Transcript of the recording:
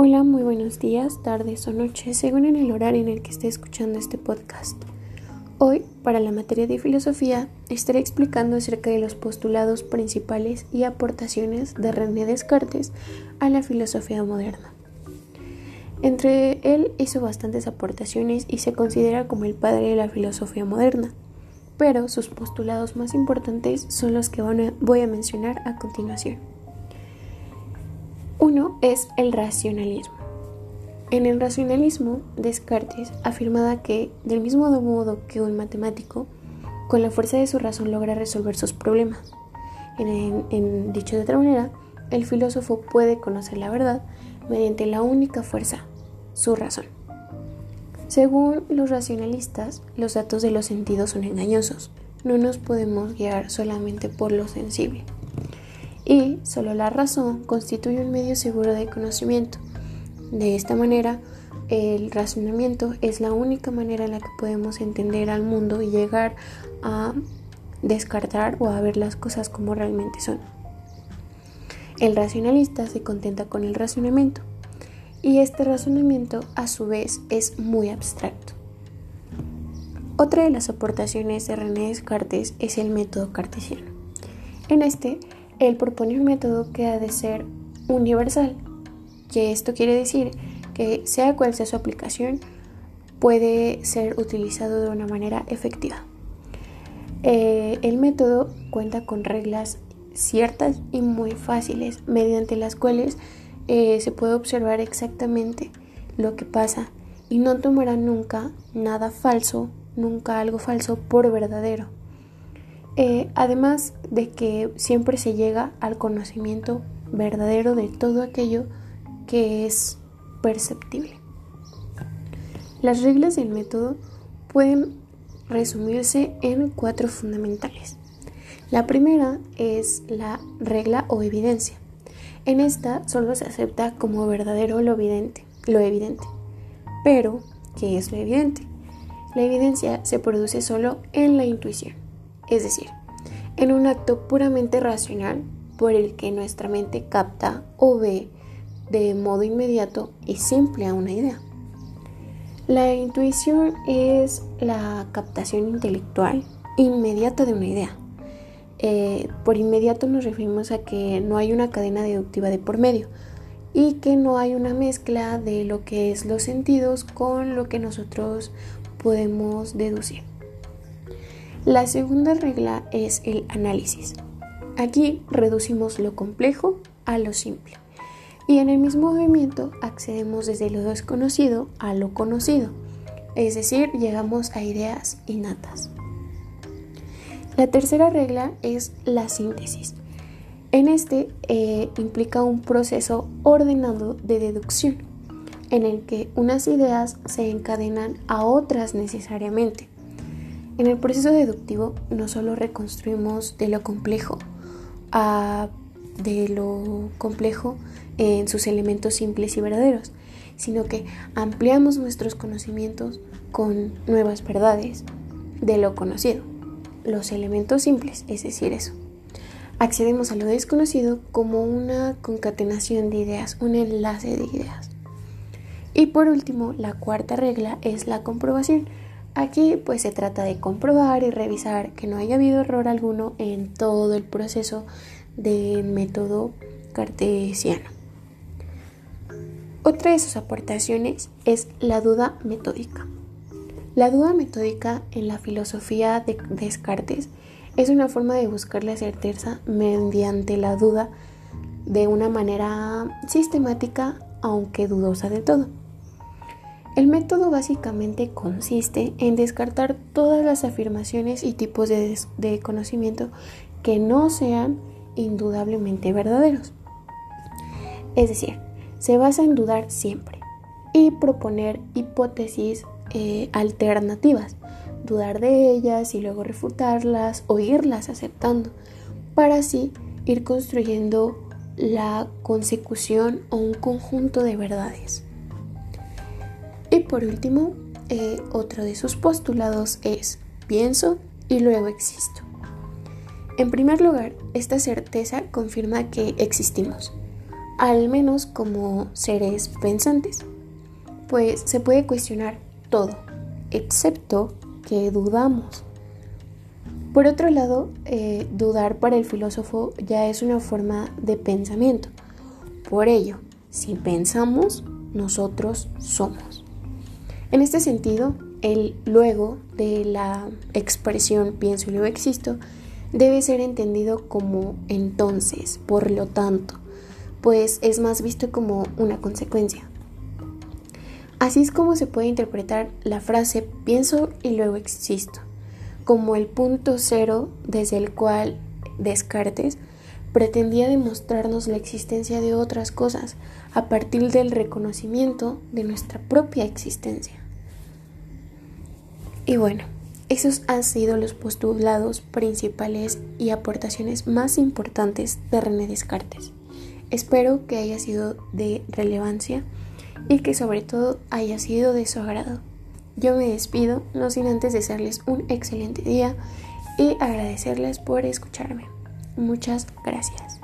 Hola, muy buenos días, tardes o noches, según en el horario en el que esté escuchando este podcast. Hoy, para la materia de filosofía, estaré explicando acerca de los postulados principales y aportaciones de René Descartes a la filosofía moderna. Entre él hizo bastantes aportaciones y se considera como el padre de la filosofía moderna, pero sus postulados más importantes son los que voy a mencionar a continuación. Uno es el racionalismo. En el racionalismo, Descartes afirmaba que, del mismo modo que un matemático, con la fuerza de su razón logra resolver sus problemas. En, dicho de otra manera, el filósofo puede conocer la verdad mediante la única fuerza, su razón. Según los racionalistas, los datos de los sentidos son engañosos. No nos podemos guiar solamente por lo sensible y solo la razón constituye un medio seguro de conocimiento. De esta manera, el razonamiento es la única manera en la que podemos entender al mundo y llegar a descartar o a ver las cosas como realmente son. El racionalista se contenta con el razonamiento y este razonamiento a su vez es muy abstracto. Otra de las aportaciones de René Descartes es el método cartesiano. En este, él propone un método que ha de ser universal, que esto quiere decir que sea cual sea su aplicación, puede ser utilizado de una manera efectiva. Eh, el método cuenta con reglas ciertas y muy fáciles, mediante las cuales eh, se puede observar exactamente lo que pasa y no tomará nunca nada falso, nunca algo falso por verdadero. Eh, además de que siempre se llega al conocimiento verdadero de todo aquello que es perceptible. Las reglas del método pueden resumirse en cuatro fundamentales. La primera es la regla o evidencia. En esta solo se acepta como verdadero lo evidente, lo evidente. Pero, ¿qué es lo evidente? La evidencia se produce solo en la intuición es decir, en un acto puramente racional por el que nuestra mente capta o ve de modo inmediato y simple a una idea. La intuición es la captación intelectual inmediata de una idea. Eh, por inmediato nos referimos a que no hay una cadena deductiva de por medio y que no hay una mezcla de lo que es los sentidos con lo que nosotros podemos deducir. La segunda regla es el análisis. Aquí reducimos lo complejo a lo simple. Y en el mismo movimiento accedemos desde lo desconocido a lo conocido, es decir, llegamos a ideas innatas. La tercera regla es la síntesis. En este eh, implica un proceso ordenado de deducción, en el que unas ideas se encadenan a otras necesariamente. En el proceso deductivo no solo reconstruimos de lo complejo a de lo complejo en sus elementos simples y verdaderos, sino que ampliamos nuestros conocimientos con nuevas verdades de lo conocido, los elementos simples, es decir, eso. Accedemos a lo desconocido como una concatenación de ideas, un enlace de ideas. Y por último, la cuarta regla es la comprobación Aquí pues se trata de comprobar y revisar que no haya habido error alguno en todo el proceso del método cartesiano. Otra de sus aportaciones es la duda metódica. La duda metódica en la filosofía de Descartes es una forma de buscar la certeza mediante la duda de una manera sistemática aunque dudosa de todo. El método básicamente consiste en descartar todas las afirmaciones y tipos de, conocimiento que no sean indudablemente verdaderos. Es decir, se basa en dudar siempre y proponer hipótesis eh, alternativas, dudar de ellas y luego refutarlas o irlas aceptando, para así ir construyendo la consecución o un conjunto de verdades. Por último, eh, otro de sus postulados es pienso y luego existo. En primer lugar, esta certeza confirma que existimos. al menos como seres pensantes, pues se puede cuestionar todo, excepto que dudamos. Por otro lado, eh, dudar para el filósofo ya es una forma de pensamiento. Por ello, si pensamos, nosotros somos. En este sentido, el luego de la expresión pienso y luego existo debe ser entendido como entonces, por lo tanto, pues es más visto como una consecuencia. Así es como se puede interpretar la frase pienso y luego existo, como el punto cero desde el cual Descartes pretendía demostrarnos la existencia de otras cosas a partir del reconocimiento de nuestra propia existencia. Y bueno, esos han sido los postulados principales y aportaciones más importantes de René Descartes. Espero que haya sido de relevancia y que sobre todo haya sido de su agrado. Yo me despido, no sin antes desearles un excelente día y agradecerles por escucharme. Muchas gracias.